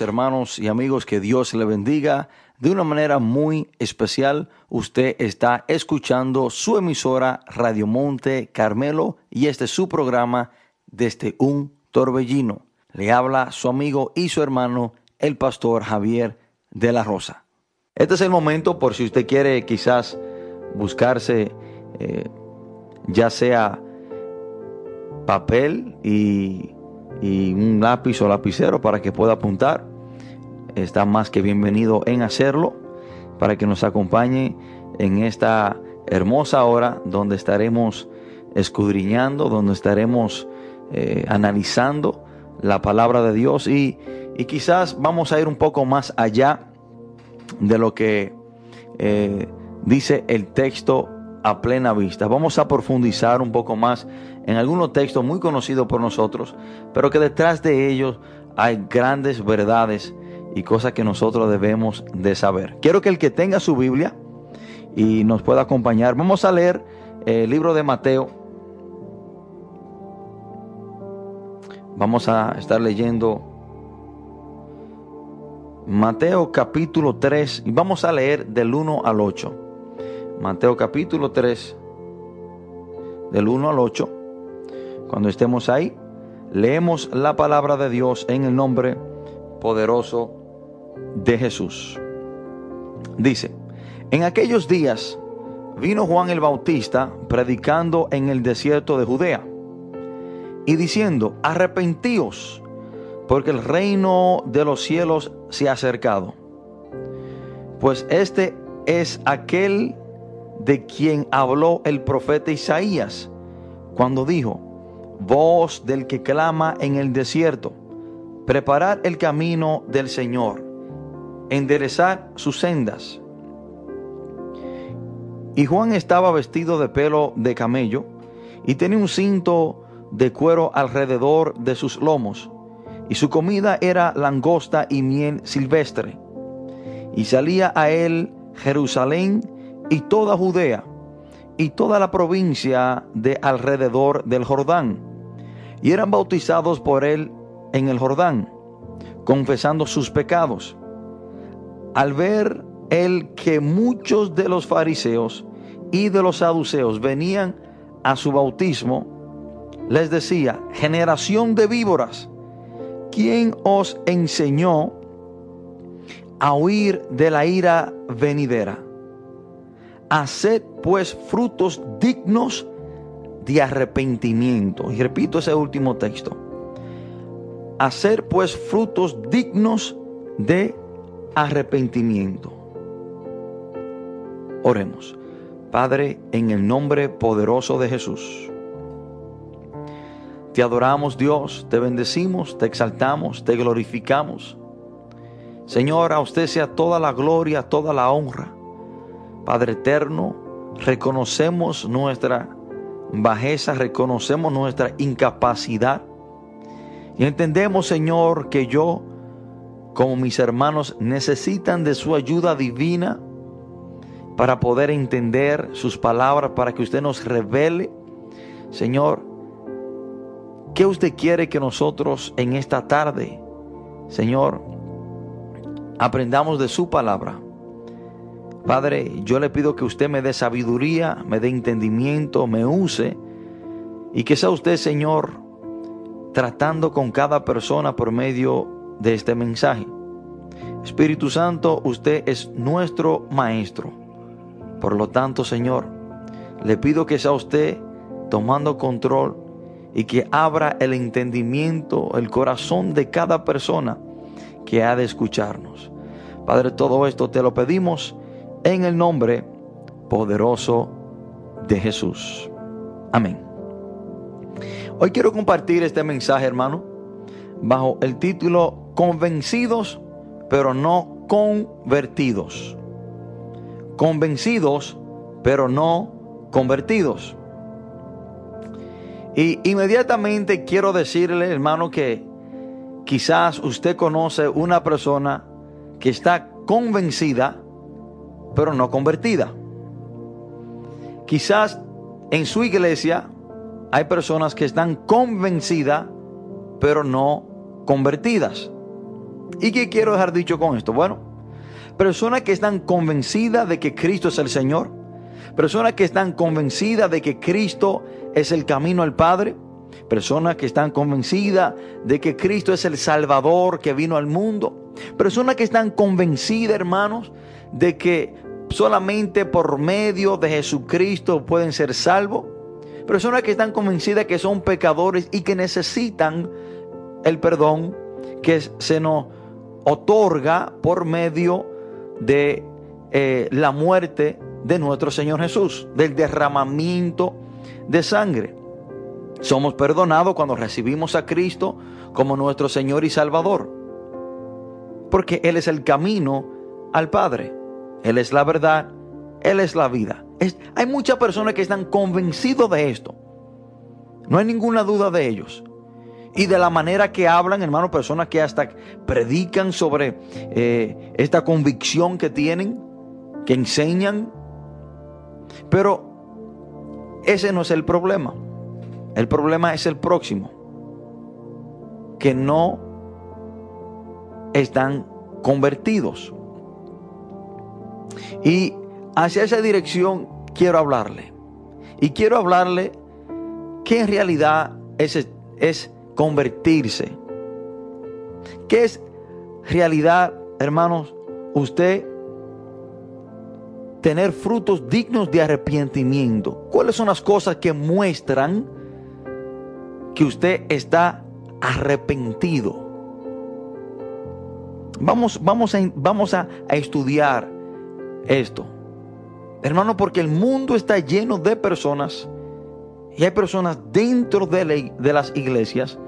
Hermanos y amigos, que Dios le bendiga. De una manera muy especial, usted está escuchando su emisora Radio Monte Carmelo y este es su programa desde un torbellino. Le habla su amigo y su hermano, el pastor Javier de la Rosa. Este es el momento por si usted quiere quizás buscarse eh, ya sea papel y y un lápiz o lapicero para que pueda apuntar. Está más que bienvenido en hacerlo para que nos acompañe en esta hermosa hora donde estaremos escudriñando, donde estaremos eh, analizando la palabra de Dios y, y, quizás vamos a ir un poco más allá de lo que eh, dice el texto a plena vista. Vamos a profundizar un poco más en algunos textos muy conocidos por nosotros, pero que detrás de ellos hay grandes verdades y cosas que nosotros debemos de saber. Quiero que el que tenga su Biblia y nos pueda acompañar, vamos a leer el libro de Mateo. Vamos a estar leyendo Mateo capítulo 3 y vamos a leer del 1 al 8. Mateo capítulo 3, del 1 al 8. Cuando estemos ahí, leemos la palabra de Dios en el nombre poderoso de Jesús. Dice, en aquellos días vino Juan el Bautista predicando en el desierto de Judea y diciendo, arrepentíos, porque el reino de los cielos se ha acercado. Pues este es aquel de quien habló el profeta Isaías cuando dijo, voz del que clama en el desierto, preparad el camino del Señor, enderezad sus sendas. Y Juan estaba vestido de pelo de camello y tenía un cinto de cuero alrededor de sus lomos, y su comida era langosta y miel silvestre. Y salía a él Jerusalén y toda Judea y toda la provincia de alrededor del Jordán. Y eran bautizados por él en el Jordán, confesando sus pecados. Al ver él que muchos de los fariseos y de los saduceos venían a su bautismo, les decía, generación de víboras, ¿quién os enseñó a huir de la ira venidera? Haced pues frutos dignos de arrepentimiento. Y repito ese último texto. Hacer pues frutos dignos de arrepentimiento. Oremos. Padre, en el nombre poderoso de Jesús. Te adoramos Dios, te bendecimos, te exaltamos, te glorificamos. Señor, a usted sea toda la gloria, toda la honra. Padre eterno, reconocemos nuestra bajeza, reconocemos nuestra incapacidad. Y entendemos, Señor, que yo, como mis hermanos, necesitan de su ayuda divina para poder entender sus palabras, para que usted nos revele, Señor, qué usted quiere que nosotros en esta tarde, Señor, aprendamos de su palabra Padre, yo le pido que usted me dé sabiduría, me dé entendimiento, me use y que sea usted, Señor, tratando con cada persona por medio de este mensaje. Espíritu Santo, usted es nuestro maestro. Por lo tanto, Señor, le pido que sea usted tomando control y que abra el entendimiento, el corazón de cada persona que ha de escucharnos. Padre, todo esto te lo pedimos en el nombre poderoso de Jesús. Amén. Hoy quiero compartir este mensaje, hermano, bajo el título Convencidos, pero no convertidos. Convencidos, pero no convertidos. Y inmediatamente quiero decirle, hermano, que quizás usted conoce una persona que está convencida, pero no convertida. Quizás en su iglesia hay personas que están convencidas, pero no convertidas. ¿Y qué quiero dejar dicho con esto? Bueno, personas que están convencidas de que Cristo es el Señor, personas que están convencidas de que Cristo es el camino al Padre, personas que están convencidas de que Cristo es el Salvador que vino al mundo, personas que están convencidas, hermanos, de que solamente por medio de Jesucristo pueden ser salvos, personas que están convencidas que son pecadores y que necesitan el perdón que se nos otorga por medio de eh, la muerte de nuestro Señor Jesús, del derramamiento de sangre. Somos perdonados cuando recibimos a Cristo como nuestro Señor y Salvador. Porque Él es el camino al Padre. Él es la verdad. Él es la vida. hay muchas personas que están convencidos de esto. No hay ninguna duda de ellos. Y de la manera que hablan, hermano, personas que hasta predican sobre eh, esta convicción que tienen, que enseñan. Pero ese no es el problema. El problema es el próximo, que no están convertidos. Y hacia esa dirección quiero hablarle. Y quiero hablarle que en realidad es, es convertirse. ¿Qué es realidad, hermanos? Usted tener frutos dignos de arrepentimiento. ¿Cuáles son las cosas que muestran que usted está arrepentido. Vamos, vamos, a, vamos a, estudiar esto. Hermano, porque el mundo está lleno de personas y hay personas dentro de, las iglesias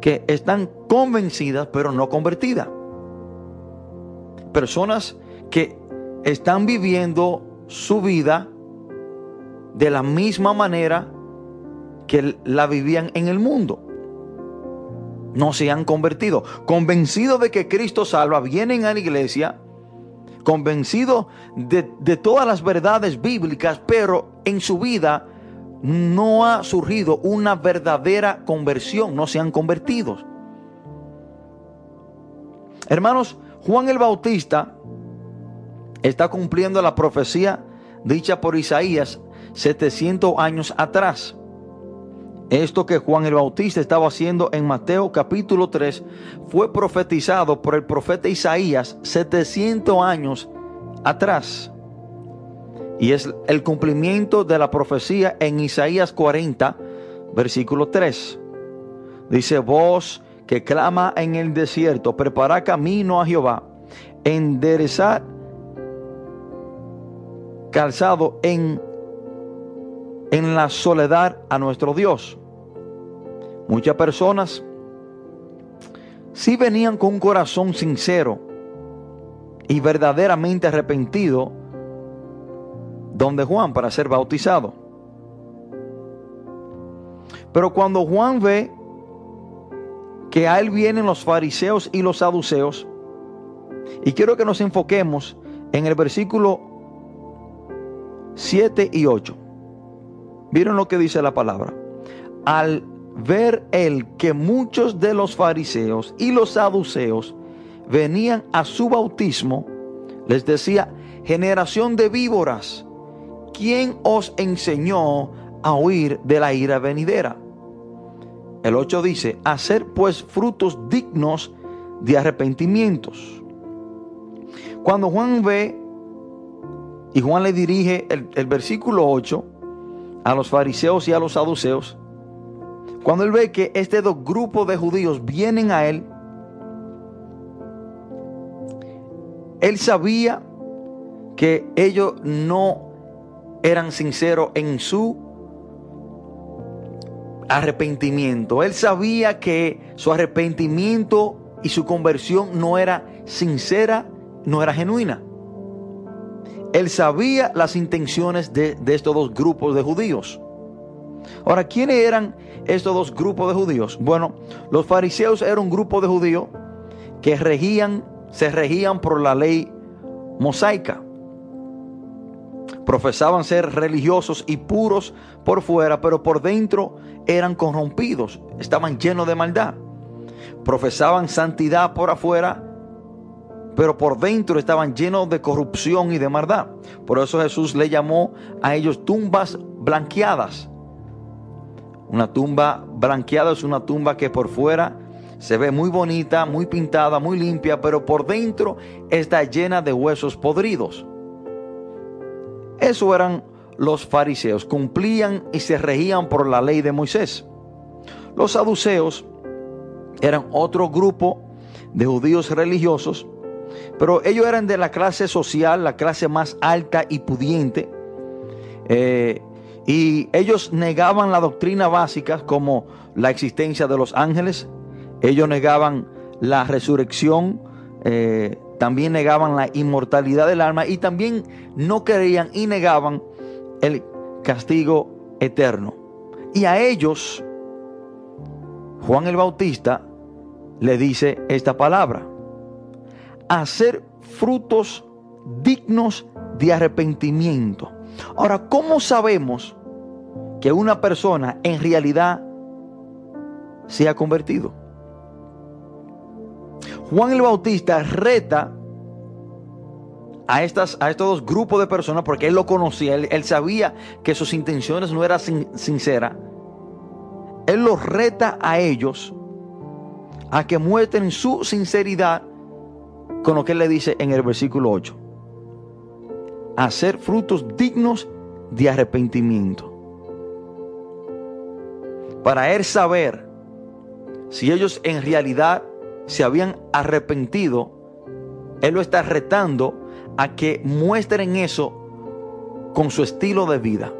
que están convencidas pero no convertidas. Personas que están viviendo su vida de la misma manera que la vivían en el mundo. No se han convertido. Convencidos de que Cristo salva, vienen a la iglesia, convencidos de, de todas las verdades bíblicas, pero en su vida no ha surgido una verdadera conversión, no se han convertido. Hermanos, Juan el Bautista está cumpliendo la profecía dicha por Isaías 700 años atrás. Esto que Juan el Bautista estaba haciendo en Mateo capítulo 3 fue profetizado por el profeta Isaías 700 años atrás. Y es el cumplimiento de la profecía en Isaías 40, versículo 3. Dice, voz que clama en el desierto, prepara camino a Jehová, enderezar calzado en en la soledad a nuestro Dios. Muchas personas si venían con un corazón sincero y verdaderamente arrepentido donde Juan para ser bautizado. Pero cuando Juan ve que a él vienen los fariseos y los saduceos, y quiero que nos enfoquemos en el versículo 7 y 8. ¿Vieron lo que dice la palabra? Al ver él que muchos de los fariseos y los saduceos venían a su bautismo, les decía, generación de víboras, ¿quién os enseñó a huir de la ira venidera? El 8 dice, hacer pues frutos dignos de arrepentimientos. Cuando Juan ve, y Juan le dirige el, el versículo 8, a los fariseos y a los saduceos, cuando él ve que este dos grupos de judíos vienen a él, él sabía que ellos no eran sinceros en su arrepentimiento. Él sabía que su arrepentimiento y su conversión no era sincera, no era genuina. Él sabía las intenciones de, estos dos grupos de judíos. Ahora, ¿quiénes eran estos dos grupos de judíos? Bueno, los fariseos eran un grupo de judíos que regían, se regían por la ley mosaica. Profesaban ser religiosos y puros por fuera, pero por dentro eran corrompidos, estaban llenos de maldad. Profesaban santidad por afuera, pero por dentro estaban llenos de corrupción y de maldad. Por eso Jesús le llamó a ellos tumbas blanqueadas. Una tumba blanqueada es una tumba que por fuera se ve muy bonita, muy pintada, muy limpia, pero por dentro está llena de huesos podridos. Eso eran los fariseos, cumplían y se regían por la ley de Moisés. Los saduceos eran otro grupo de judíos religiosos, pero ellos eran de la clase social, la clase más alta y pudiente. Eh, y ellos negaban la doctrina básica como la existencia de los ángeles, ellos negaban la resurrección, eh, también negaban la inmortalidad del alma y también no creían y negaban el castigo eterno. Y a ellos, Juan el Bautista le dice esta palabra, hacer frutos dignos de arrepentimiento. Ahora, ¿cómo sabemos que una persona en realidad se ha convertido? Juan el Bautista reta a, estas, a estos dos grupos de personas porque él lo conocía, él, sabía que sus intenciones no eran sinceras. Él los reta a ellos a que muestren su sinceridad con lo que él le dice en el versículo 8. Hacer frutos dignos de arrepentimiento. Para él saber si ellos en realidad se habían arrepentido, Él lo está retando a que muestren eso con su estilo de vida,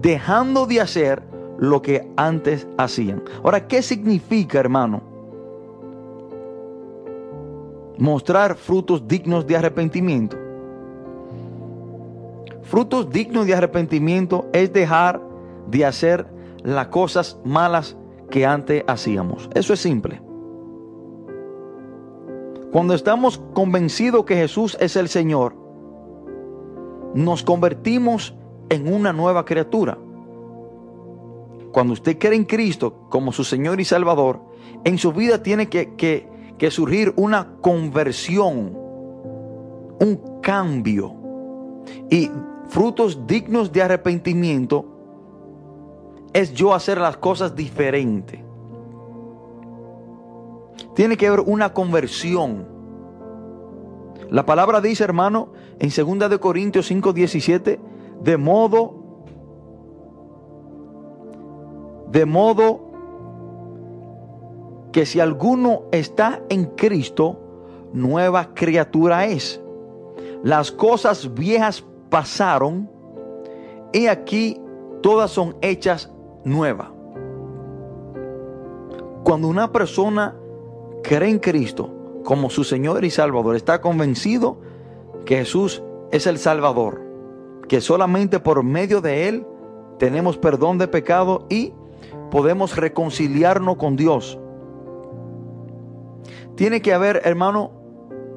dejando de hacer lo que antes hacían. Ahora, ¿qué significa, hermano? Mostrar frutos dignos de arrepentimiento. Frutos dignos de arrepentimiento es dejar de hacer las cosas malas que antes hacíamos. Eso es simple. Cuando estamos convencidos que Jesús es el Señor, nos convertimos en una nueva criatura. Cuando usted cree en Cristo como su Señor y Salvador, en su vida tiene que, que surgir una conversión, un cambio. Y frutos dignos de arrepentimiento es yo hacer las cosas diferentes. Tiene que haber una conversión. La palabra dice, hermano, en 2 de Corintios 5:17, de modo de modo que si alguno está en Cristo, nueva criatura es. Las cosas viejas pasaron y aquí todas son hechas nuevas. Cuando una persona cree en Cristo como su Señor y Salvador, está convencido que Jesús es el Salvador, que solamente por medio de Él tenemos perdón de pecado y podemos reconciliarnos con Dios. Tiene que haber, hermano,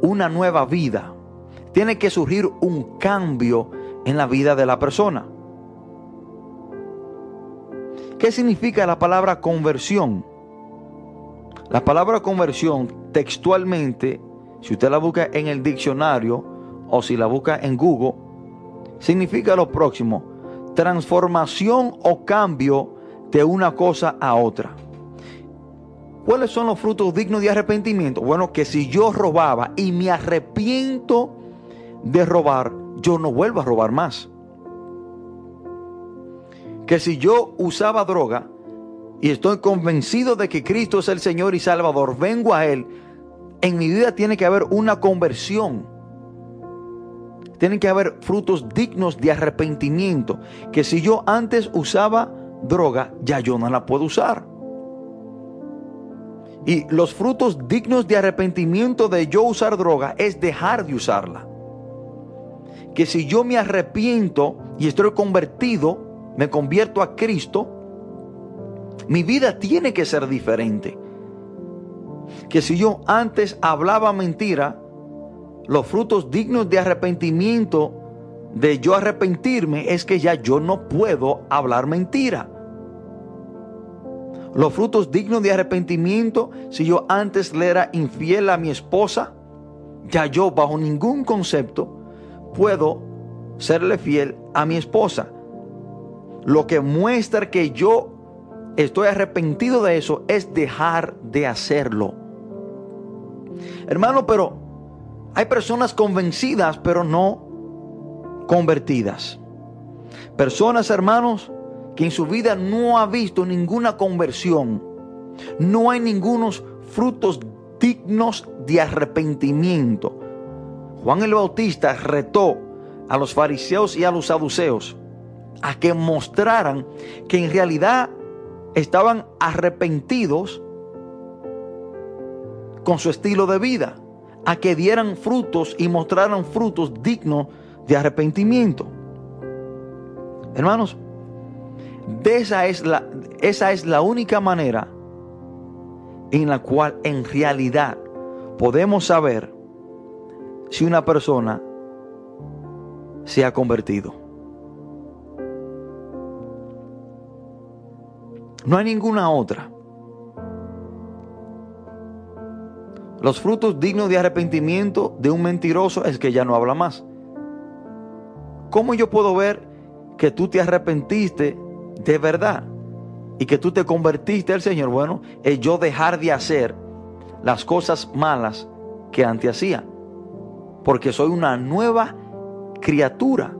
una nueva vida. Tiene que surgir un cambio en la vida de la persona. ¿Qué significa la palabra conversión? La palabra conversión textualmente, si usted la busca en el diccionario o si la busca en Google, significa lo próximo, transformación o cambio de una cosa a otra. ¿Cuáles son los frutos dignos de arrepentimiento? Bueno, que si yo robaba y me arrepiento de robar, yo no vuelvo a robar más. Que si yo usaba droga, y estoy convencido de que Cristo es el Señor y Salvador, vengo a Él, en mi vida tiene que haber una conversión. Tienen que haber frutos dignos de arrepentimiento. Que si yo antes usaba droga, ya yo no la puedo usar. Y los frutos dignos de arrepentimiento de yo usar droga es dejar de usarla. Que si yo me arrepiento y estoy convertido, me convierto a Cristo, mi vida tiene que ser diferente. Que si yo antes hablaba mentira, los frutos dignos de arrepentimiento, de yo arrepentirme, es que ya yo no puedo hablar mentira. Los frutos dignos de arrepentimiento, si yo antes le era infiel a mi esposa, ya yo bajo ningún concepto puedo serle fiel a mi esposa. Lo que muestra que yo estoy arrepentido de eso es dejar de hacerlo. Hermano, pero hay personas convencidas, pero no convertidas. Personas, hermanos, que en su vida no ha visto ninguna conversión. No hay ningunos frutos dignos de arrepentimiento. Juan el Bautista retó a los fariseos y a los saduceos a que mostraran que en realidad estaban arrepentidos con su estilo de vida, a que dieran frutos y mostraran frutos dignos de arrepentimiento. Hermanos, de esa es la, esa es la única manera en la cual en realidad podemos saber si una persona se ha convertido. No hay ninguna otra. Los frutos dignos de arrepentimiento de un mentiroso es que ya no habla más. ¿Cómo yo puedo ver que tú te arrepentiste de verdad y que tú te convertiste al Señor? Bueno, es yo dejar de hacer las cosas malas que antes hacía. Porque soy una nueva criatura.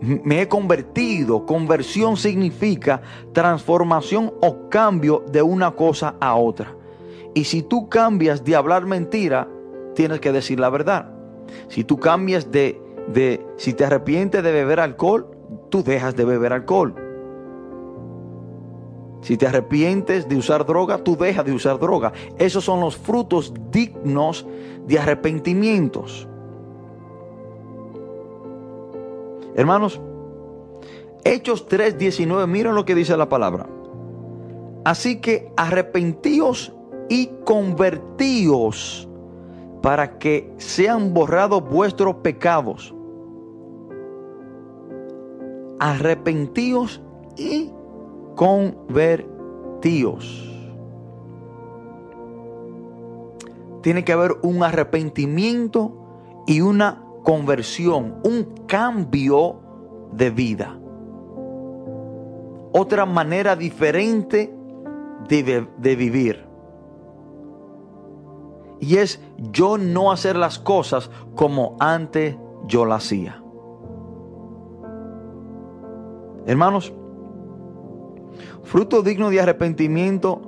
Me he convertido. Conversión significa transformación o cambio de una cosa a otra. Y si tú cambias de hablar mentira, tienes que decir la verdad. Si tú cambias de, de si te arrepientes de beber alcohol, tú dejas de beber alcohol. Si te arrepientes de usar droga, tú dejas de usar droga. Esos son los frutos dignos de arrepentimientos. Hermanos, Hechos 3:19, miren lo que dice la palabra. Así que arrepentíos y convertíos para que sean borrados vuestros pecados. Arrepentíos y convertíos. Tiene que haber un arrepentimiento y una conversión, un cambio de vida. Otra manera diferente de, de, vivir. Y es yo no hacer las cosas como antes yo las hacía. Hermanos, fruto digno de arrepentimiento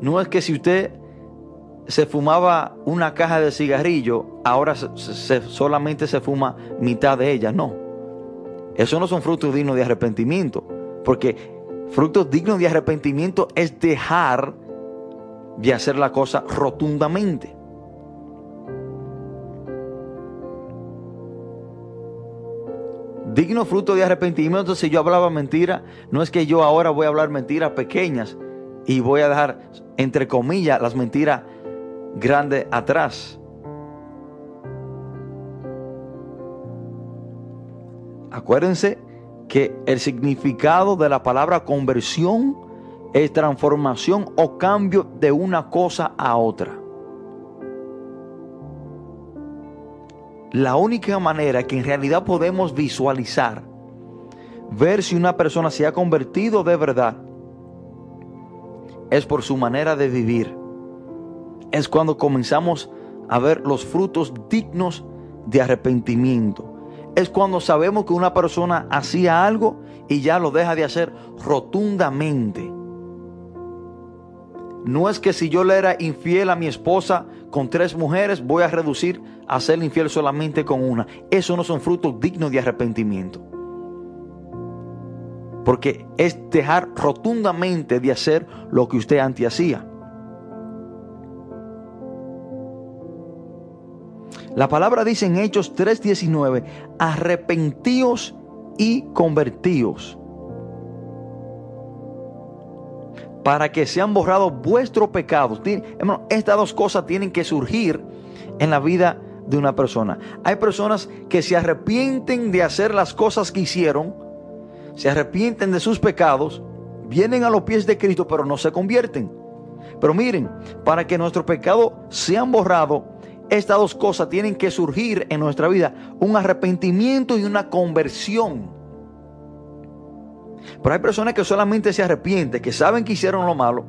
no es que si usted se fumaba una caja de cigarrillo, ahora solamente se fuma mitad de ella. No. Eso no son frutos dignos de arrepentimiento. Porque frutos dignos de arrepentimiento es dejar de hacer la cosa rotundamente. Digno fruto de arrepentimiento, si yo hablaba mentira, no es que yo ahora voy a hablar mentiras pequeñas y voy a dejar, entre comillas, las mentiras grande atrás. Acuérdense que el significado de la palabra conversión es transformación o cambio de una cosa a otra. La única manera que en realidad podemos visualizar, ver si una persona se ha convertido de verdad, es por su manera de vivir es cuando comenzamos a ver los frutos dignos de arrepentimiento. Es cuando sabemos que una persona hacía algo y ya lo deja de hacer rotundamente. No es que si yo le era infiel a mi esposa con tres mujeres, voy a reducir a ser infiel solamente con una. Eso no son frutos dignos de arrepentimiento. Porque es dejar rotundamente de hacer lo que usted antes hacía. La palabra dice en Hechos 3:19, arrepentíos y convertíos, para que sean borrados vuestros pecados. estas dos cosas tienen que surgir en la vida de una persona. Hay personas que se arrepienten de hacer las cosas que hicieron, se arrepienten de sus pecados, vienen a los pies de Cristo, pero no se convierten. Pero miren, para que nuestros pecados sean borrados, estas dos cosas tienen que surgir en nuestra vida, un arrepentimiento y una conversión. Pero hay personas que solamente se arrepienten, que saben que hicieron lo malo,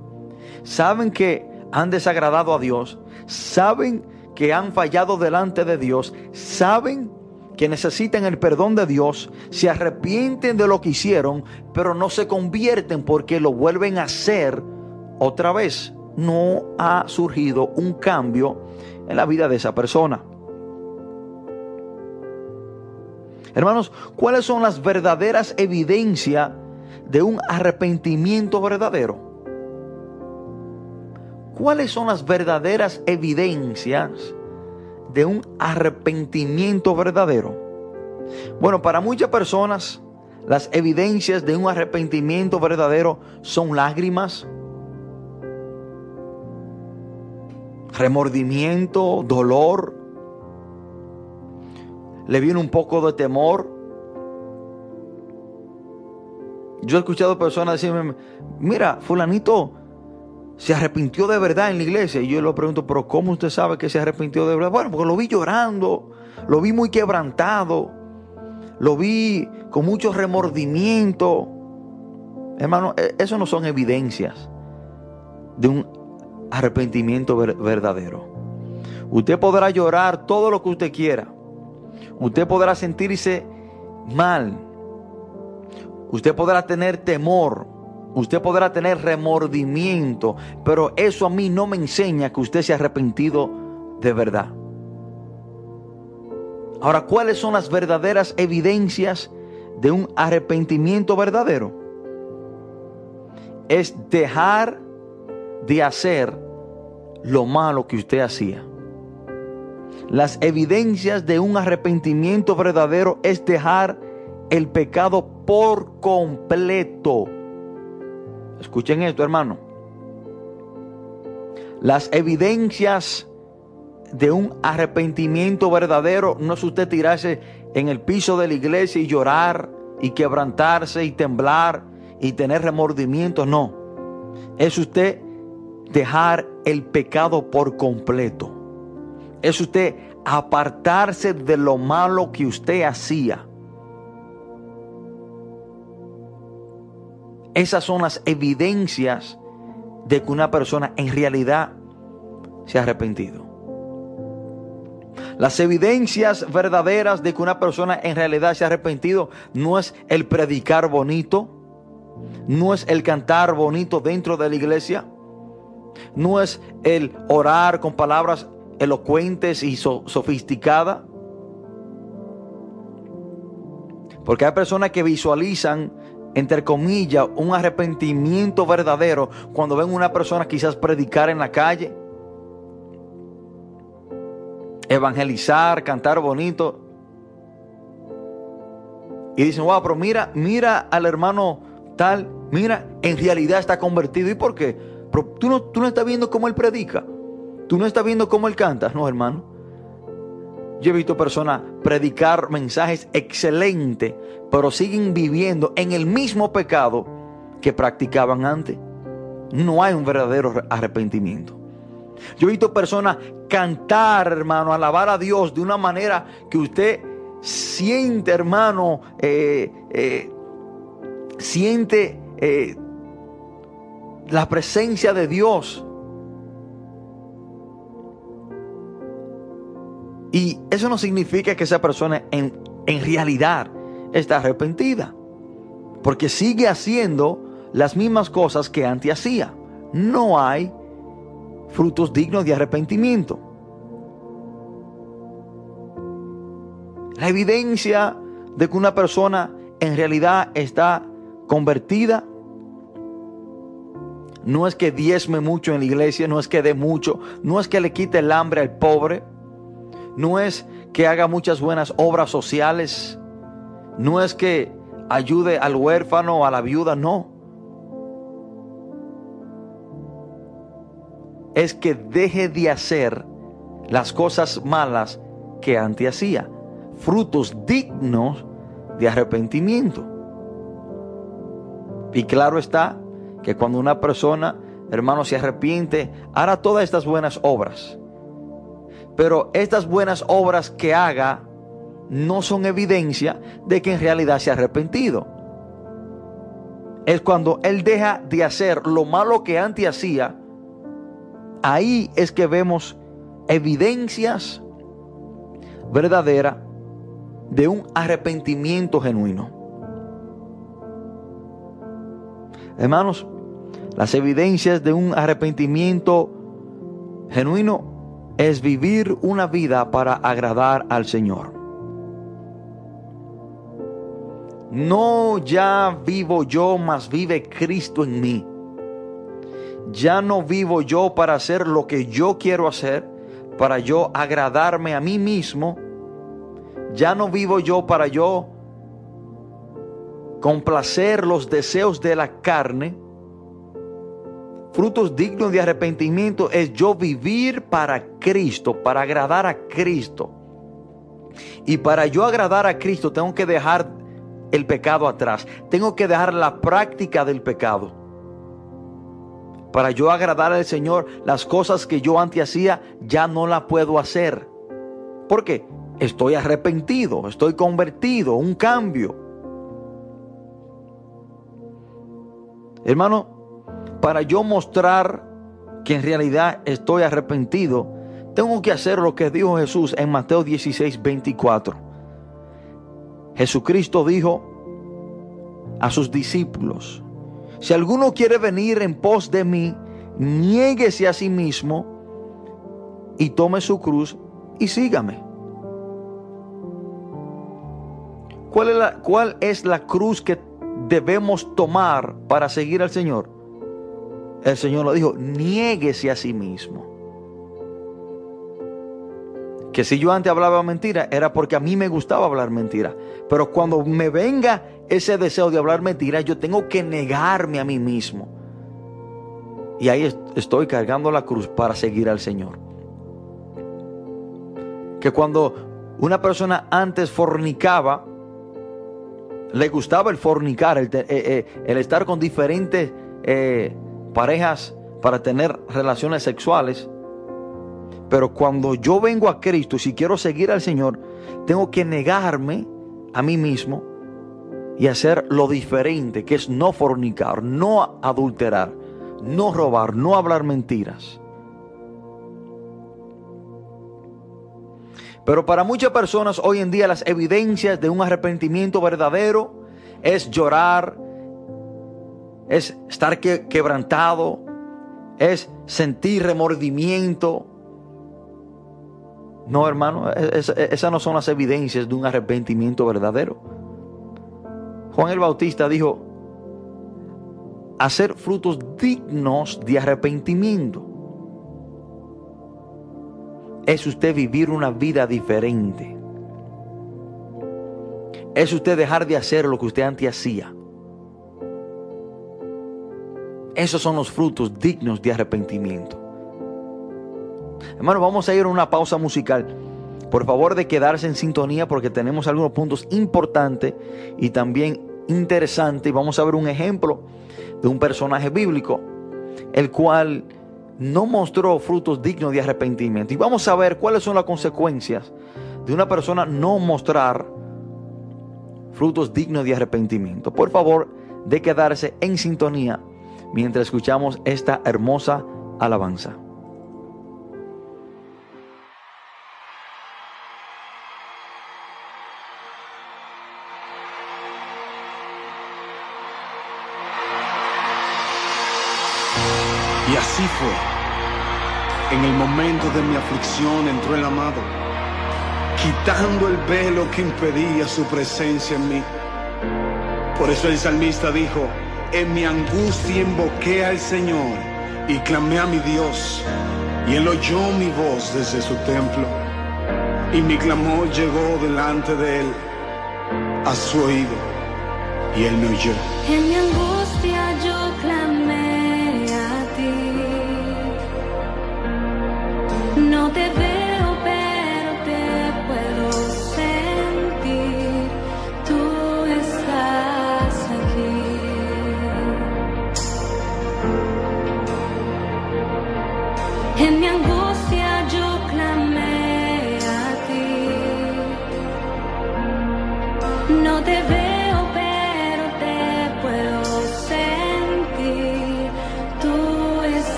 saben que han desagradado a Dios, saben que han fallado delante de Dios, saben que necesitan el perdón de Dios, se arrepienten de lo que hicieron, pero no se convierten porque lo vuelven a hacer otra vez. No ha surgido un cambio en la vida de esa persona. Hermanos, ¿cuáles son las verdaderas evidencias de un arrepentimiento verdadero? ¿Cuáles son las verdaderas evidencias de un arrepentimiento verdadero? Bueno, para muchas personas las evidencias de un arrepentimiento verdadero son lágrimas, remordimiento, dolor. Le viene un poco de temor. Yo he escuchado personas decirme, mira, fulanito se arrepintió de verdad en la iglesia. Y yo le pregunto, pero ¿cómo usted sabe que se arrepintió de verdad? Bueno, porque lo vi llorando, lo vi muy quebrantado, lo vi con mucho remordimiento. Hermano, e-, eso no son evidencias de un arrepentimiento verdadero. Usted podrá llorar todo lo que usted quiera. Usted podrá sentirse mal. Usted podrá tener temor. Usted podrá tener remordimiento. Pero eso a mí no me enseña que usted se ha arrepentido de verdad. Ahora, ¿cuáles son las verdaderas evidencias de un arrepentimiento verdadero? Es dejar de hacer lo malo que usted hacía. Las evidencias de un arrepentimiento verdadero es dejar el pecado por completo. Escuchen esto, hermano. Las evidencias de un arrepentimiento verdadero no es usted tirarse en el piso de la iglesia y llorar y quebrantarse y temblar y tener remordimiento, no. Es usted dejar el pecado por completo. Es usted apartarse de lo malo que usted hacía. Esas son las evidencias de que una persona en realidad se ha arrepentido. Las evidencias verdaderas de que una persona en realidad se ha arrepentido no es el predicar bonito, no es el cantar bonito dentro de la iglesia, no es el orar con palabras elocuentes y sofisticadas. Porque hay personas que visualizan, entre comillas, un arrepentimiento verdadero cuando ven una persona quizás predicar en la calle, evangelizar, cantar bonito. Y dicen, wow, pero mira, mira al hermano tal, mira, en realidad está convertido. ¿Y por qué? tú no, tú no estás viendo cómo él predica. Tú no estás viendo cómo él canta. No, hermano. Yo he visto personas predicar mensajes excelentes, pero siguen viviendo en el mismo pecado que practicaban antes. No hay un verdadero arrepentimiento. Yo he visto personas cantar, hermano, alabar a Dios de una manera que usted siente, hermano, eh, eh, siente eh, la presencia de Dios. Y eso no significa que esa persona en, en realidad está arrepentida. Porque sigue haciendo las mismas cosas que antes hacía. No hay frutos dignos de arrepentimiento. La evidencia de que una persona en realidad está convertida no es que diezme mucho en la iglesia, no es que dé mucho, no es que le quite el hambre al pobre, no es que haga muchas buenas obras sociales, no es que ayude al huérfano o a la viuda, no. Es que deje de hacer las cosas malas que antes hacía, frutos dignos de arrepentimiento. Y claro está, que cuando una persona, hermano, se arrepiente, hará todas estas buenas obras. Pero estas buenas obras que haga no son evidencia de que en realidad se ha arrepentido. Es cuando él deja de hacer lo malo que antes hacía, ahí es que vemos evidencias verdaderas de un arrepentimiento genuino. Hermanos, las evidencias de un arrepentimiento genuino es vivir una vida para agradar al Señor. No ya vivo yo, mas vive Cristo en mí. Ya no vivo yo para hacer lo que yo quiero hacer, para yo agradarme a mí mismo. Ya no vivo yo para yo complacer los deseos de la carne. Frutos dignos de arrepentimiento es yo vivir para Cristo, para agradar a Cristo. Y para yo agradar a Cristo tengo que dejar el pecado atrás. Tengo que dejar la práctica del pecado. Para yo agradar al Señor, las cosas que yo antes hacía ya no las puedo hacer. ¿Por qué? Estoy arrepentido, estoy convertido, un cambio. Hermano, para yo mostrar que en realidad estoy arrepentido, tengo que hacer lo que dijo Jesús en Mateo 16, 24. Jesucristo dijo a sus discípulos, si alguno quiere venir en pos de mí, niéguese a sí mismo y tome su cruz y sígame. ¿Cuál es la, cuál es la cruz que debemos tomar para seguir al Señor? El Señor lo dijo, niéguese a sí mismo que si yo antes hablaba mentira era porque a mí me gustaba hablar mentira. Pero cuando me venga ese deseo de hablar mentira, yo tengo que negarme a mí mismo. Y ahí estoy cargando la cruz para seguir al Señor. Que cuando una persona antes fornicaba, le gustaba el fornicar, el, eh, eh, estar con diferentes eh, parejas para tener relaciones sexuales, pero cuando yo vengo a Cristo, si quiero seguir al Señor, tengo que negarme a mí mismo y hacer lo diferente, que es no fornicar, no adulterar, no robar, no hablar mentiras. Pero para muchas personas hoy en día las evidencias de un arrepentimiento verdadero es llorar, es estar quebrantado, es sentir remordimiento, no, hermano, esas no son las evidencias de un arrepentimiento verdadero. Juan el Bautista dijo, hacer frutos dignos de arrepentimiento. Es usted vivir una vida diferente. Es usted dejar de hacer lo que usted antes hacía. Esos son los frutos dignos de arrepentimiento. Hermano, vamos a ir a una pausa musical. Por favor de quedarse en sintonía porque tenemos algunos puntos importantes y también interesantes. Y vamos a ver un ejemplo de un personaje bíblico, el cual no mostró frutos dignos de arrepentimiento. Y vamos a ver cuáles son las consecuencias de una persona no mostrar frutos dignos de arrepentimiento. Por favor, de quedarse en sintonía mientras escuchamos esta hermosa alabanza. Y así fue. En el momento de mi aflicción entró el amado, quitando el velo que impedía su presencia en mí. Por eso el salmista dijo, en mi angustia invoqué al Señor y clamé a mi Dios, y él oyó mi voz desde su templo, y mi clamor llegó delante de él a su oído, y él me oyó. En mi angustia yo No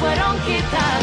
fueron quitadas.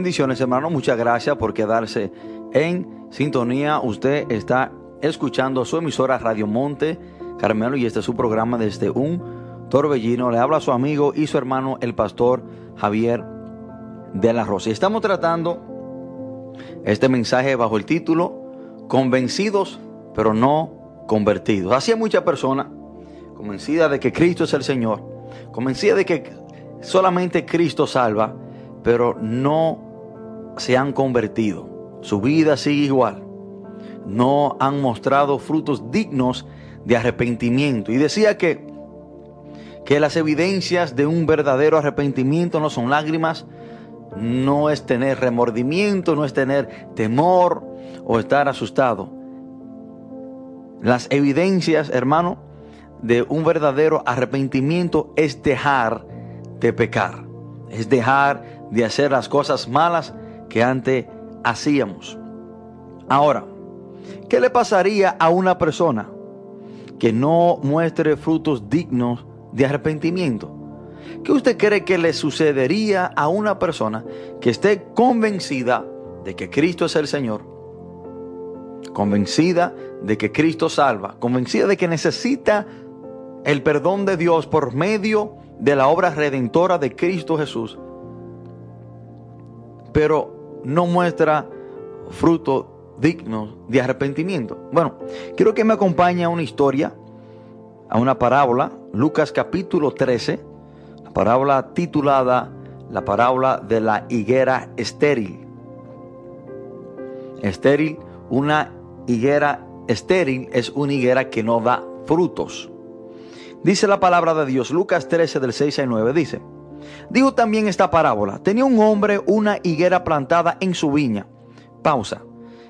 Bendiciones, hermano. Muchas gracias por quedarse en sintonía. Usted está escuchando su emisora Radio Monte Carmelo y este es su programa desde un torbellino. Le habla a su amigo y su hermano, el pastor Javier de la Rosa. Y estamos tratando este mensaje bajo el título Convencidos, pero no convertidos. Así hay muchas personas convencidas de que Cristo es el Señor, convencidas de que solamente Cristo salva, pero no se han convertido. Su vida sigue igual. No han mostrado frutos dignos de arrepentimiento. Y decía que, que las evidencias de un verdadero arrepentimiento no son lágrimas, no es tener remordimiento, no es tener temor o estar asustado. Las evidencias, hermano, de un verdadero arrepentimiento es dejar de pecar, es dejar de hacer las cosas malas que antes hacíamos. Ahora, ¿qué le pasaría a una persona que no muestre frutos dignos de arrepentimiento? ¿Qué usted cree que le sucedería a una persona que esté convencida de que Cristo es el Señor? Convencida de que Cristo salva, convencida de que necesita el perdón de Dios por medio de la obra redentora de Cristo Jesús, pero no muestra fruto digno de arrepentimiento. Bueno, quiero que me acompañe a una historia, a una parábola, Lucas capítulo 13, la parábola titulada La parábola de la higuera estéril. Estéril, una higuera estéril es una higuera que no da frutos. Dice la palabra de Dios, Lucas 13 del 6 al 9, dice, digo también esta parábola, tenía un hombre una higuera plantada en su viña. Pausa.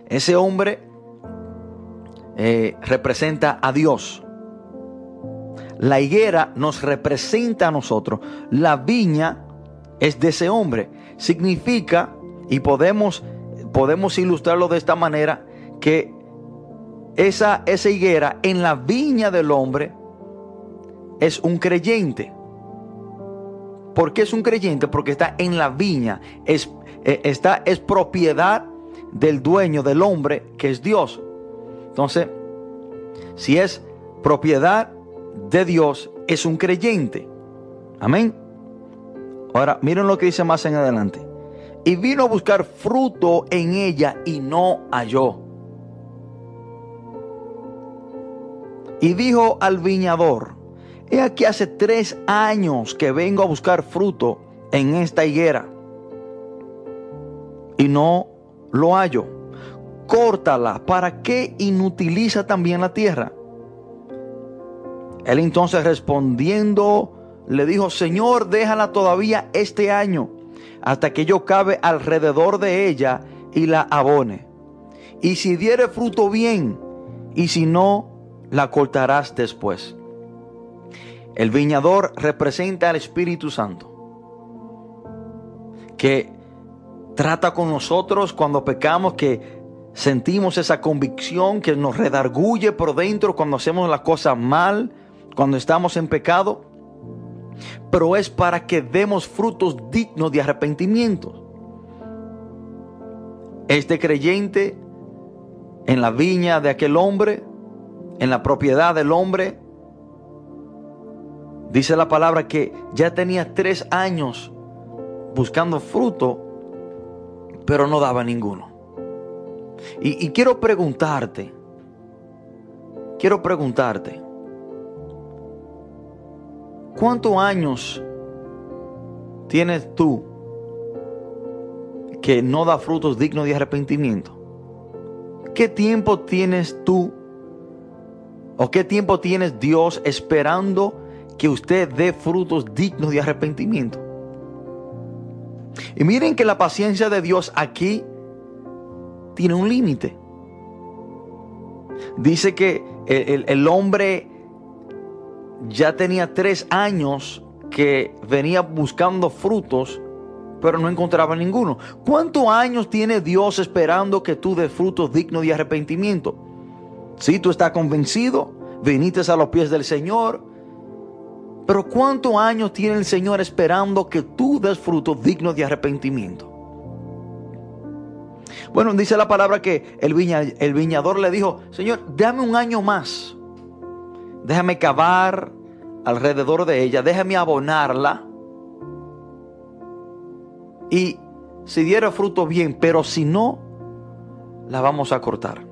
Ese hombre eh, representa a Dios. La higuera nos representa a nosotros. La viña es de ese hombre. Significa, y podemos, podemos ilustrarlo de esta manera, que esa, esa higuera en la viña del hombre es un creyente. ¿Por qué es un creyente? Porque está en la viña, es, eh, está, es propiedad del dueño, del hombre, que es Dios. Entonces, si es propiedad de Dios, es un creyente. Amén. Ahora, miren lo que dice más en adelante. Y vino a buscar fruto en ella y no halló. Y dijo al viñador, he aquí hace tres años que vengo a buscar fruto en esta higuera y no lo hallo. Córtala, ¿para qué inutiliza también la tierra? Él entonces respondiendo le dijo, Señor, déjala todavía este año, hasta que yo cabe alrededor de ella y la abone. Y si diere fruto bien, y si no, la cortarás después. El viñador representa al Espíritu Santo, que trata con nosotros cuando pecamos, que sentimos esa convicción que nos redarguye por dentro cuando hacemos las cosas mal, cuando estamos en pecado, pero es para que demos frutos dignos de arrepentimiento. Este creyente en la viña de aquel hombre, en la propiedad del hombre, dice la palabra que ya tenía tres años buscando fruto, pero no daba ninguno. Y, y quiero preguntarte, quiero preguntarte, ¿cuántos años tienes tú que no da frutos dignos de arrepentimiento? ¿Qué tiempo tienes tú o qué tiempo tienes Dios esperando que usted dé frutos dignos de arrepentimiento? Y miren que la paciencia de Dios aquí tiene un límite. Dice que el, hombre ya tenía tres años que venía buscando frutos, pero no encontraba ninguno. ¿Cuántos años tiene Dios esperando que tú des frutos dignos de arrepentimiento? Si tú estás convencido, viniste a los pies del Señor, pero ¿cuántos años tiene el Señor esperando que tú des frutos dignos de arrepentimiento? Bueno, dice la palabra que el viñador le dijo, Señor, dame un año más. Déjame cavar alrededor de ella, déjame abonarla. Y si diera fruto bien, pero si no, la vamos a cortar.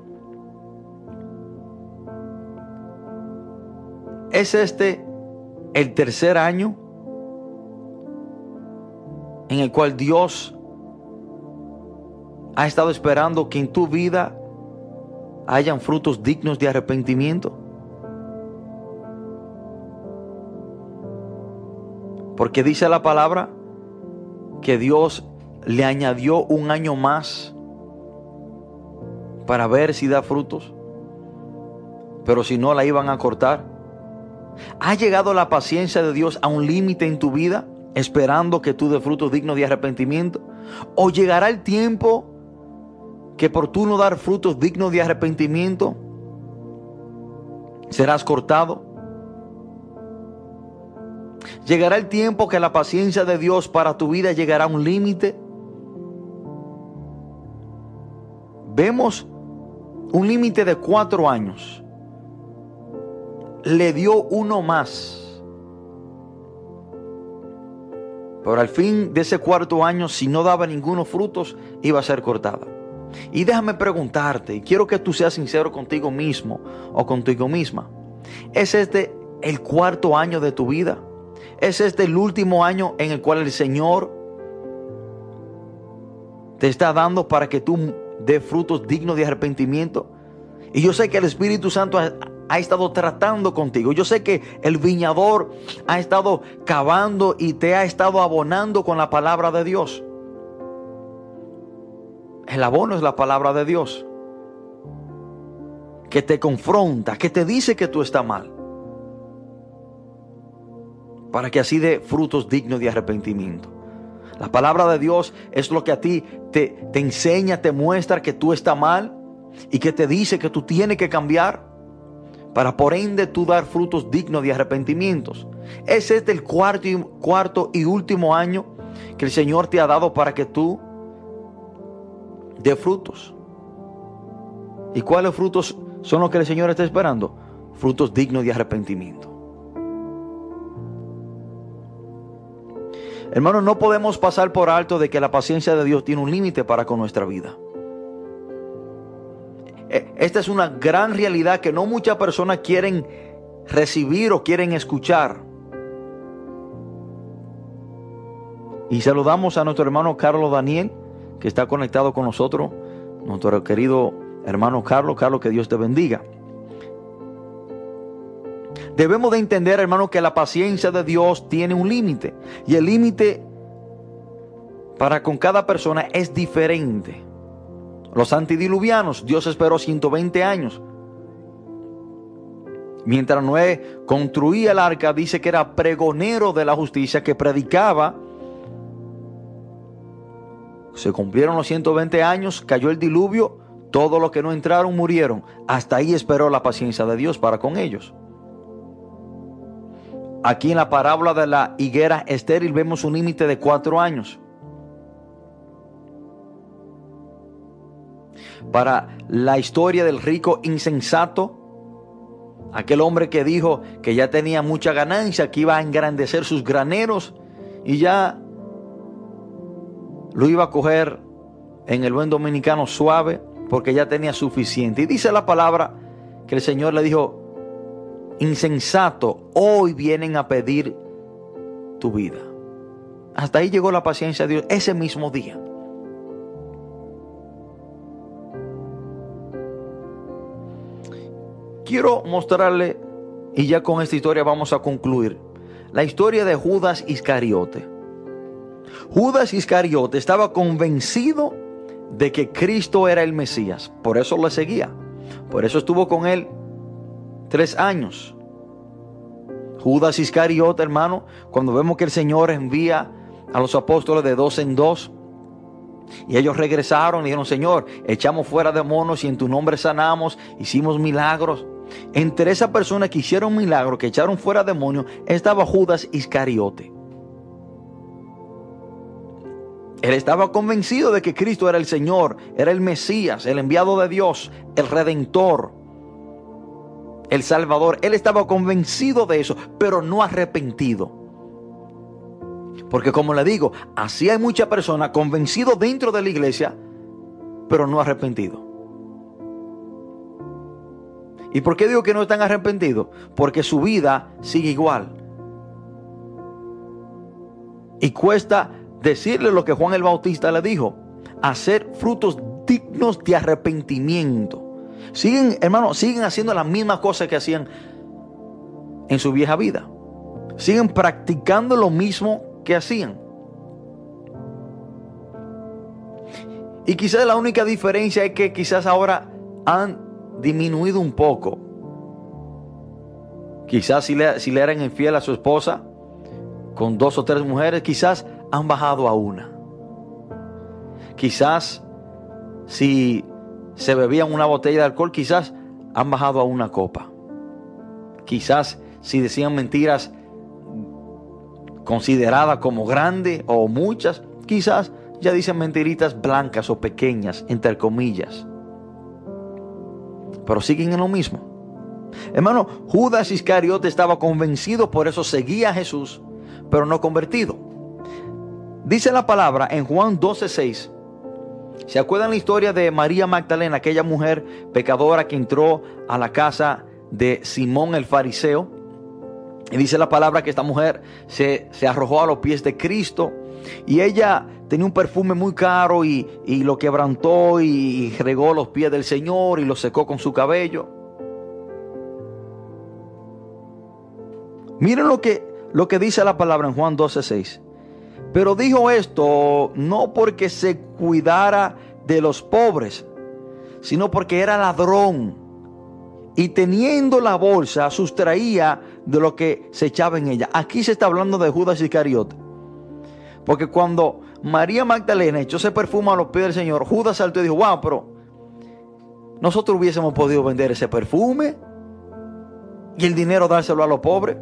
¿Es este el tercer año en el cual Dios ha estado esperando que en tu vida hayan frutos dignos de arrepentimiento? Porque dice la palabra que Dios le añadió un año más para ver si da frutos. Pero si no, la iban a cortar. ¿Ha llegado la paciencia de Dios a un límite en tu vida esperando que tú dé frutos dignos de arrepentimiento? ¿O llegará el tiempo que por tú no dar frutos dignos de arrepentimiento serás cortado? ¿Llegará el tiempo que la paciencia de Dios para tu vida llegará a un límite? Vemos un límite de cuatro años. Le dio uno más. Pero al fin de ese cuarto año, si no daba ninguno frutos, iba a ser cortada. Y déjame preguntarte, y quiero que tú seas sincero contigo mismo o contigo misma. ¿Es este el cuarto año de tu vida? ¿Es este el último año en el cual el Señor te está dando para que tú de frutos dignos de arrepentimiento. Y yo sé que el Espíritu Santo ha, estado tratando contigo. Yo sé que el viñador ha estado cavando y te ha estado abonando con la palabra de Dios. El abono es la palabra de Dios. Que te confronta, que te dice que tú estás mal. Para que así dé frutos dignos de arrepentimiento. La palabra de Dios es lo que a ti te, te enseña, te muestra que tú estás mal y que te dice que tú tienes que cambiar para por ende tú dar frutos dignos de arrepentimientos. Es este el cuarto y, cuarto y último año que el Señor te ha dado para que tú dé frutos. ¿Y cuáles frutos son los que el Señor está esperando? Frutos dignos de arrepentimiento. Hermanos, no podemos pasar por alto de que la paciencia de Dios tiene un límite para con nuestra vida. Esta es una gran realidad que no muchas personas quieren recibir o quieren escuchar. Y saludamos a nuestro hermano Carlos Daniel, que está conectado con nosotros. Nuestro querido hermano Carlos, Carlos, que Dios te bendiga. Debemos de entender, hermano, que la paciencia de Dios tiene un límite. Y el límite para con cada persona es diferente. Los antidiluvianos, Dios esperó 120 años. Mientras Noé construía el arca, dice que era pregonero de la justicia, que predicaba. Se cumplieron los 120 años, cayó el diluvio, todos los que no entraron murieron. Hasta ahí esperó la paciencia de Dios para con ellos. Aquí en la parábola de la higuera estéril vemos un límite de cuatro años. Para la historia del rico insensato, aquel hombre que dijo que ya tenía mucha ganancia, que iba a engrandecer sus graneros y ya lo iba a coger en el buen dominicano suave porque ya tenía suficiente. Y dice la palabra que el Señor le dijo, insensato, hoy vienen a pedir tu vida. Hasta ahí llegó la paciencia de Dios ese mismo día. Quiero mostrarle, y ya con esta historia vamos a concluir, la historia de Judas Iscariote. Judas Iscariote estaba convencido de que Cristo era el Mesías, por eso le seguía, por eso estuvo con él tres años. Judas Iscariote, hermano, cuando vemos que el Señor envía a los apóstoles de dos en dos, y ellos regresaron y dijeron, Señor, echamos fuera demonios y en tu nombre sanamos, hicimos milagros. Entre esas personas que hicieron milagros, que echaron fuera demonios, estaba Judas Iscariote. Él estaba convencido de que Cristo era el Señor, era el Mesías, el enviado de Dios, el Redentor el Salvador. Él estaba convencido de eso, pero no arrepentido. Porque como le digo, así hay muchas personas convencidos dentro de la iglesia, pero no arrepentido. ¿Y por qué digo que no están arrepentidos? Porque su vida sigue igual. Y cuesta decirle lo que Juan el Bautista le dijo, hacer frutos dignos de arrepentimiento. Siguen, hermano, siguen haciendo las mismas cosas que hacían en su vieja vida. Siguen practicando lo mismo que hacían. Y quizás la única diferencia es que quizás ahora han disminuido un poco. Quizás si le, si le eran infiel a su esposa con dos o tres mujeres, quizás han bajado a una. Quizás si se bebían una botella de alcohol, quizás han bajado a una copa. Quizás si decían mentiras consideradas como grandes o muchas, quizás ya dicen mentiritas blancas o pequeñas, entre comillas. Pero siguen en lo mismo. Hermano, Judas Iscariote estaba convencido, por eso seguía a Jesús, pero no convertido. Dice la palabra en Juan 12:6. ¿Se acuerdan la historia de María Magdalena, aquella mujer pecadora que entró a la casa de Simón el fariseo? Y dice la palabra que esta mujer se, se arrojó a los pies de Cristo y ella tenía un perfume muy caro y, y lo quebrantó y, regó los pies del Señor y lo secó con su cabello. Miren lo que, lo que dice la palabra en Juan 12:6. Pero dijo esto no porque se cuidara de los pobres, sino porque era ladrón. Y teniendo la bolsa, sustraía de lo que se echaba en ella. Aquí se está hablando de Judas Iscariote. Porque cuando María Magdalena echó ese perfume a los pies del Señor, Judas saltó y dijo, wow, pero nosotros hubiésemos podido vender ese perfume y el dinero dárselo a los pobres.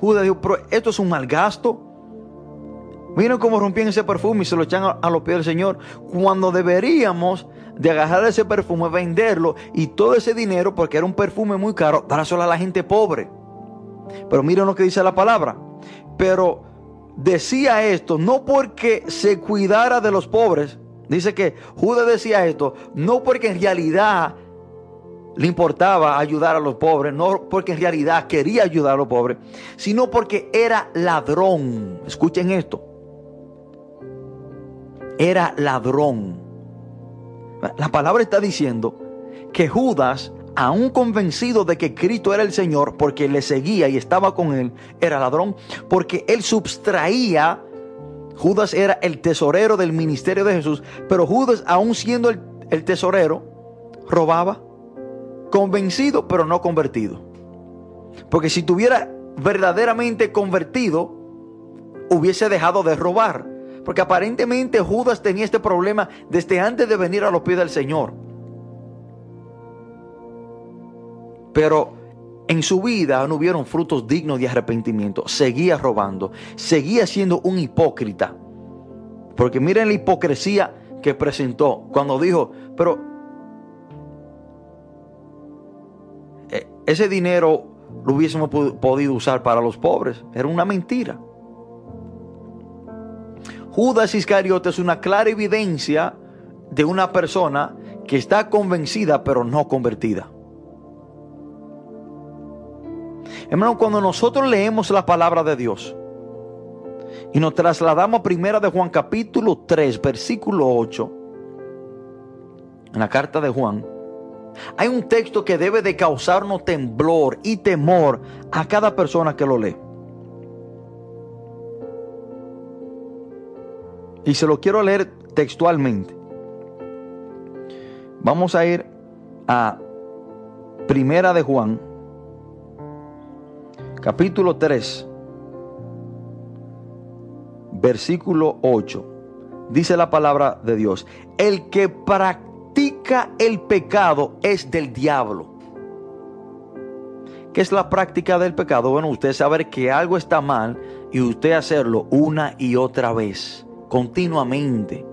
Judas dijo, pero esto es un mal gasto. Miren cómo rompían ese perfume y se lo echan a, a los pies del Señor. Cuando deberíamos de agarrar ese perfume, venderlo y todo ese dinero, porque era un perfume muy caro, dárselo a la gente pobre. Pero miren lo que dice la palabra. Pero decía esto no porque se cuidara de los pobres. Dice que Judas decía esto no porque en realidad le importaba ayudar a los pobres, no porque en realidad quería ayudar a los pobres, sino porque era ladrón. Escuchen esto. Era ladrón. La palabra está diciendo que Judas, aún convencido de que Cristo era el Señor, porque le seguía y estaba con él, era ladrón, porque él subtraía, Judas era el tesorero del ministerio de Jesús, pero Judas, aún siendo el, el tesorero, robaba, convencido, pero no convertido. Porque si tuviera verdaderamente convertido, hubiese dejado de robar. Porque aparentemente Judas tenía este problema desde antes de venir a los pies del Señor. Pero en su vida no hubieron frutos dignos de arrepentimiento. Seguía robando. Seguía siendo un hipócrita. Porque miren la hipocresía que presentó cuando dijo, pero eh, ese dinero lo hubiésemos podido usar para los pobres. Era una mentira. Judas Iscariote es una clara evidencia de una persona que está convencida pero no convertida. Hermano, cuando nosotros leemos la palabra de Dios y nos trasladamos a primera de Juan capítulo 3, versículo 8, en la carta de Juan, hay un texto que debe de causarnos temblor y temor a cada persona que lo lee. Y se lo quiero leer textualmente. Vamos a ir a Primera de Juan, capítulo 3, versículo 8. Dice la palabra de Dios, el que practica el pecado es del diablo. ¿Qué es la práctica del pecado? Bueno, usted sabe que algo está mal y usted hacerlo una y otra vez continuamente.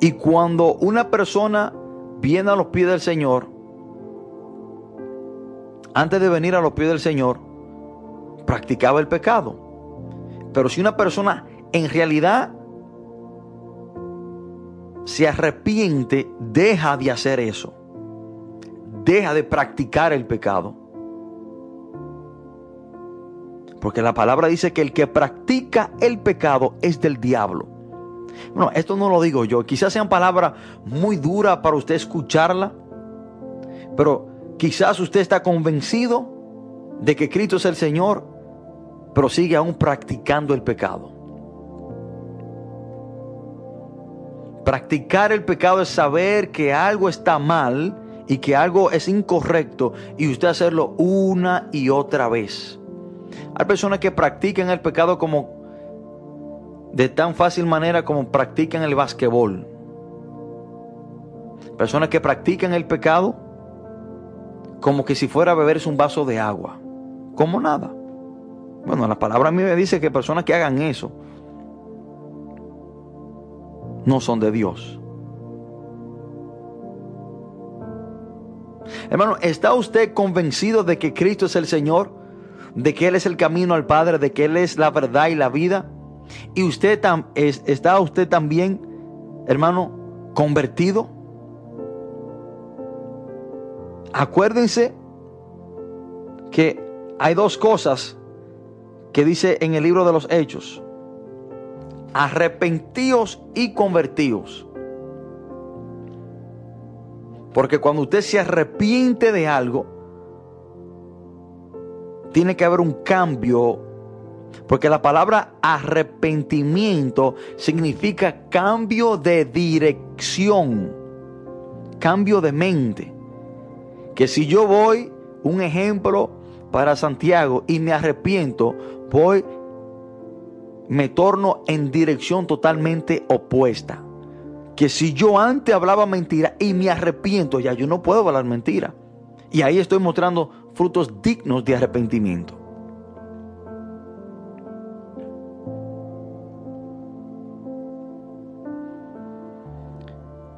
Y cuando una persona viene a los pies del Señor, antes de venir a los pies del Señor, practicaba el pecado. Pero si una persona en realidad se arrepiente, deja de hacer eso. Deja de practicar el pecado. Porque la palabra dice que el que practica el pecado es del diablo. Bueno, esto no lo digo yo. Quizás sean palabras muy duras para usted escucharla. Pero quizás usted está convencido de que Cristo es el Señor, pero sigue aún practicando el pecado. Practicar el pecado es saber que algo está mal y que algo es incorrecto y usted hacerlo una y otra vez. Hay personas que practican el pecado como de tan fácil manera como practican el basquetbol. Personas que practican el pecado como que si fuera a beberse un vaso de agua. Como nada. Bueno, la palabra a mí me dice que personas que hagan eso no son de Dios. Hermano, ¿está usted convencido de que Cristo es el Señor? ¿De que Él es el camino al Padre? ¿De que Él es la verdad y la vida? ¿Y usted está usted también, hermano, convertido? Acuérdense que hay dos cosas que dice en el libro de los Hechos. Arrepentíos y convertíos. Porque cuando usted se arrepiente de algo, tiene que haber un cambio. Porque la palabra arrepentimiento significa cambio de dirección, cambio de mente. Que si yo voy, un ejemplo para Santiago, y me arrepiento, voy, me torno en dirección totalmente opuesta. Que si yo antes hablaba mentira y me arrepiento, ya yo no puedo hablar mentira. Y ahí estoy mostrando frutos dignos de arrepentimiento.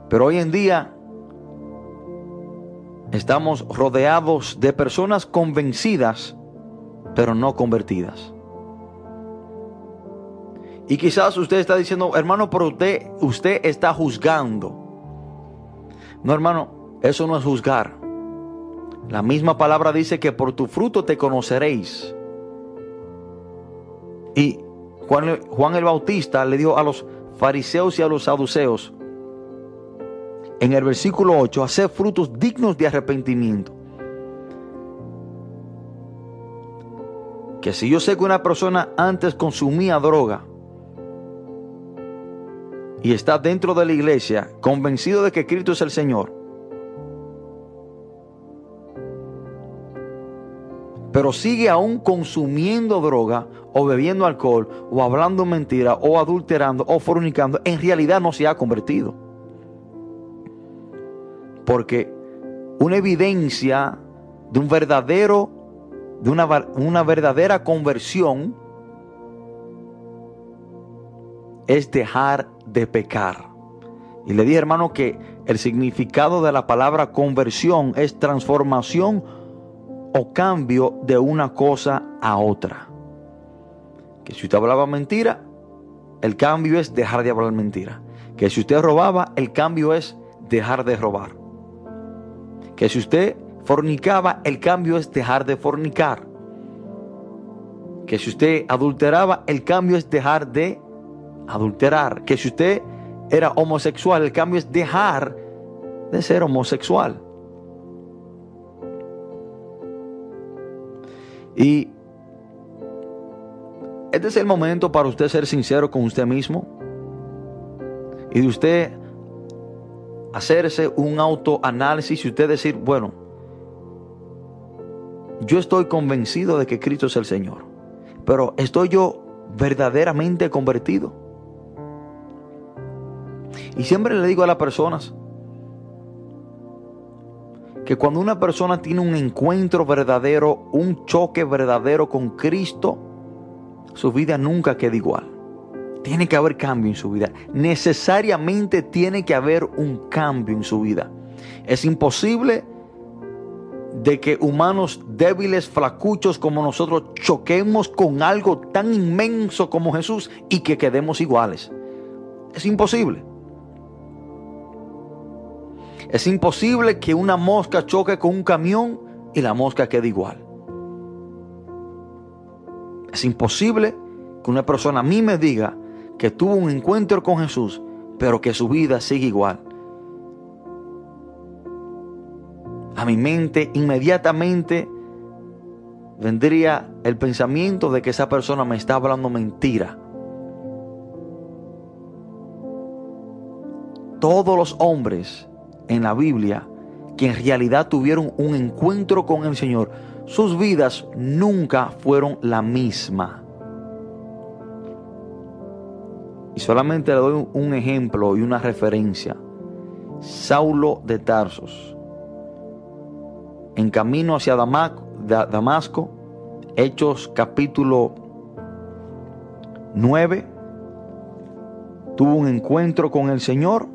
Pero hoy en día estamos rodeados de personas convencidas, pero no convertidas. Y quizás usted está diciendo, hermano, pero usted, usted está juzgando. No, hermano, eso no es juzgar. La misma palabra dice que por tu fruto te conoceréis. Y Juan, el Bautista le dijo a los fariseos y a los saduceos, en el versículo 8, hacer frutos dignos de arrepentimiento. Que si yo sé que una persona antes consumía droga y está dentro de la iglesia convencido de que Cristo es el Señor, pero sigue aún consumiendo droga o bebiendo alcohol o hablando mentira o adulterando o fornicando, en realidad no se ha convertido. Porque una evidencia de un verdadero, de una, una verdadera conversión es dejar de pecar. Y le dije, hermano, que el significado de la palabra conversión es transformación o cambio de una cosa a otra. Que si usted hablaba mentira, el cambio es dejar de hablar mentira. Que si usted robaba, el cambio es dejar de robar que si usted fornicaba, el cambio es dejar de fornicar. Que si usted adulteraba, el cambio es dejar de adulterar. Que si usted era homosexual, el cambio es dejar de ser homosexual. Y este es el momento para usted ser sincero con usted mismo y de usted hacerse un autoanálisis y usted decir, bueno, yo estoy convencido de que Cristo es el Señor, pero ¿estoy yo verdaderamente convertido? Y siempre le digo a las personas que cuando una persona tiene un encuentro verdadero, un choque verdadero con Cristo, su vida nunca queda igual. Tiene que haber cambio en su vida. Necesariamente tiene que haber un cambio en su vida. Es imposible de que humanos débiles, flacuchos como nosotros choquemos con algo tan inmenso como Jesús y que quedemos iguales. Es imposible. Es imposible que una mosca choque con un camión y la mosca quede igual. Es imposible que una persona a mí me diga que tuvo un encuentro con Jesús, pero que su vida sigue igual. A mi mente inmediatamente vendría el pensamiento de que esa persona me está hablando mentira. Todos los hombres en la Biblia que en realidad tuvieron un encuentro con el Señor, sus vidas nunca fueron la misma. Y solamente le doy un ejemplo y una referencia. Saulo de Tarsos, en camino hacia Damasco, Hechos capítulo 9, tuvo un encuentro con el Señor,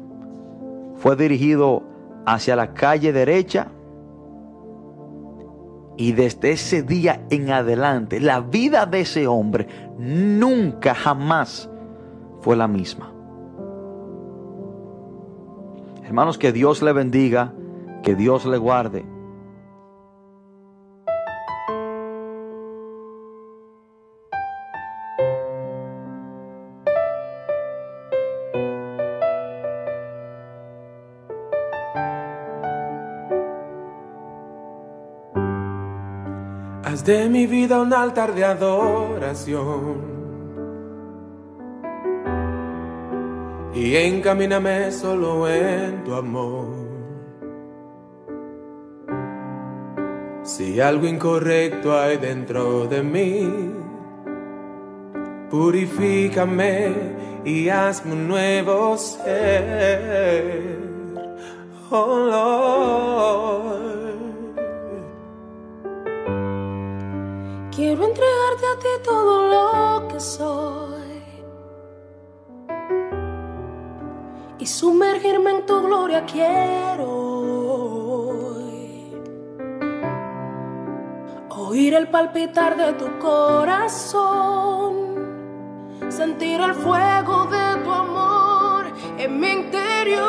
fue dirigido hacia la calle derecha y desde ese día en adelante la vida de ese hombre nunca jamás fue la misma. Hermanos, que Dios le bendiga, que Dios le guarde. De mi vida un altar de adoración. Y encamíname solo en tu amor. Si algo incorrecto hay dentro de mí, purifícame y hazme un nuevo ser. Oh Lord. Quiero entregarte a ti todo lo que soy y sumergirme en tu gloria. Quiero oír el palpitar de tu corazón, sentir el fuego de tu amor en mi interior.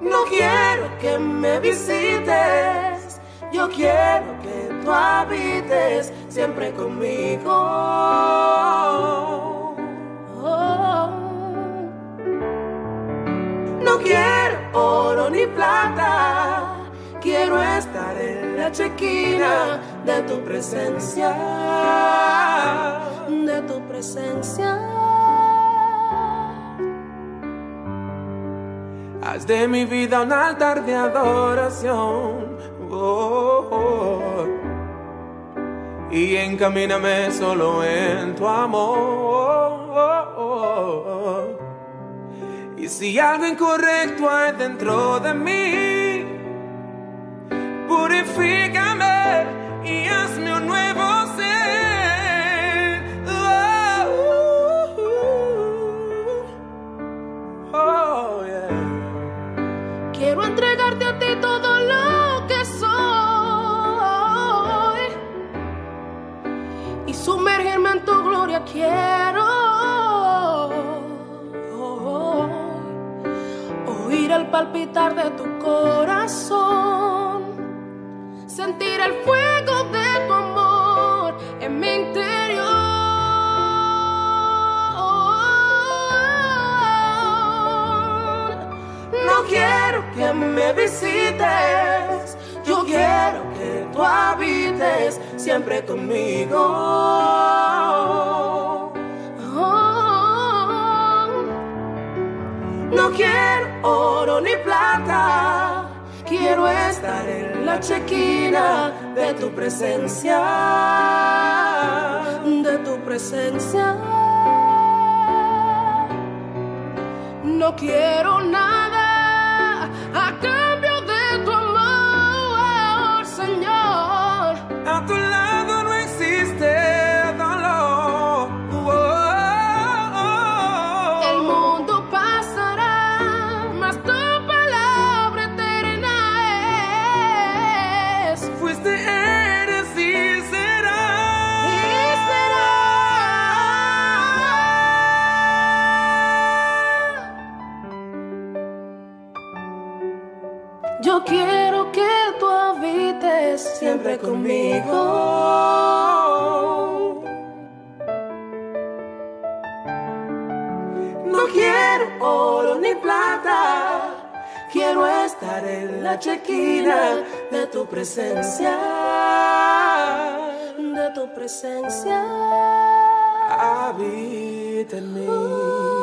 No quiero que me visites, yo quiero que tú habites siempre conmigo. No quiero oro ni plata, quiero estar en la chequina de tu presencia, de tu presencia. Haz de mi vida un altar de adoración. Oh. Y encamíname solo en tu amor. Y si algo incorrecto hay dentro de mí, purifícame y hazme un nuevo ser. Quiero entregarte a ti todo lo que soy y sumergirme en tu gloria. Quiero oír el palpitar de tu corazón, sentir el fuego de me visites, yo quiero que tú habites siempre conmigo. No quiero oro ni plata, quiero estar en la chequina de tu presencia, de tu presencia. No quiero nada a cambio siempre conmigo. No quiero oro ni plata, quiero estar en la chequina de tu presencia, de tu presencia. Habita en mí.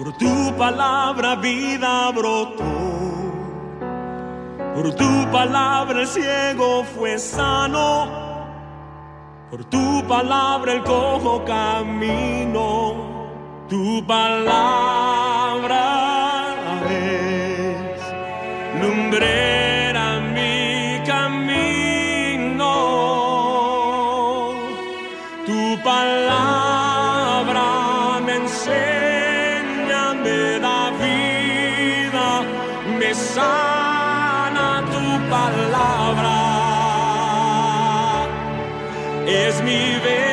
Por tu palabra vida brotó, por tu palabra el ciego fue sano, por tu palabra el cojo camino, tu palabra Es mi verdad.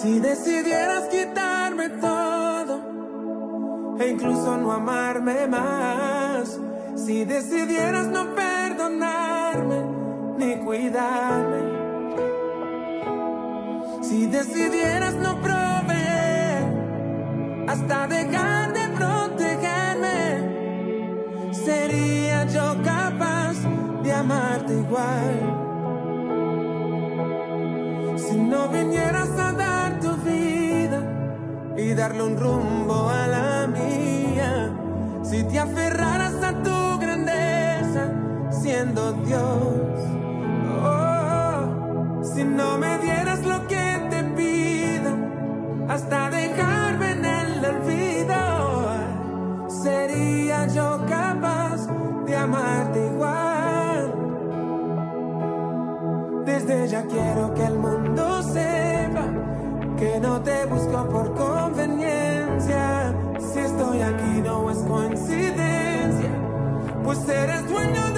Si decidieras quitarme todo e incluso no amarme más, si decidieras no perdonarme ni cuidarme, si decidieras no proveer hasta dejar de protegerme, sería yo capaz de amarte igual. Si no vinieras darle un rumbo a la mía, si te aferraras a tu grandeza siendo Dios, oh, si no me dieras lo que te pido, hasta dejarme en el olvido, sería yo capaz de amarte igual. Desde ya quiero que el mundo sepa que no te busco por conveniencia. Si estoy aquí no es coincidencia, pues eres dueño de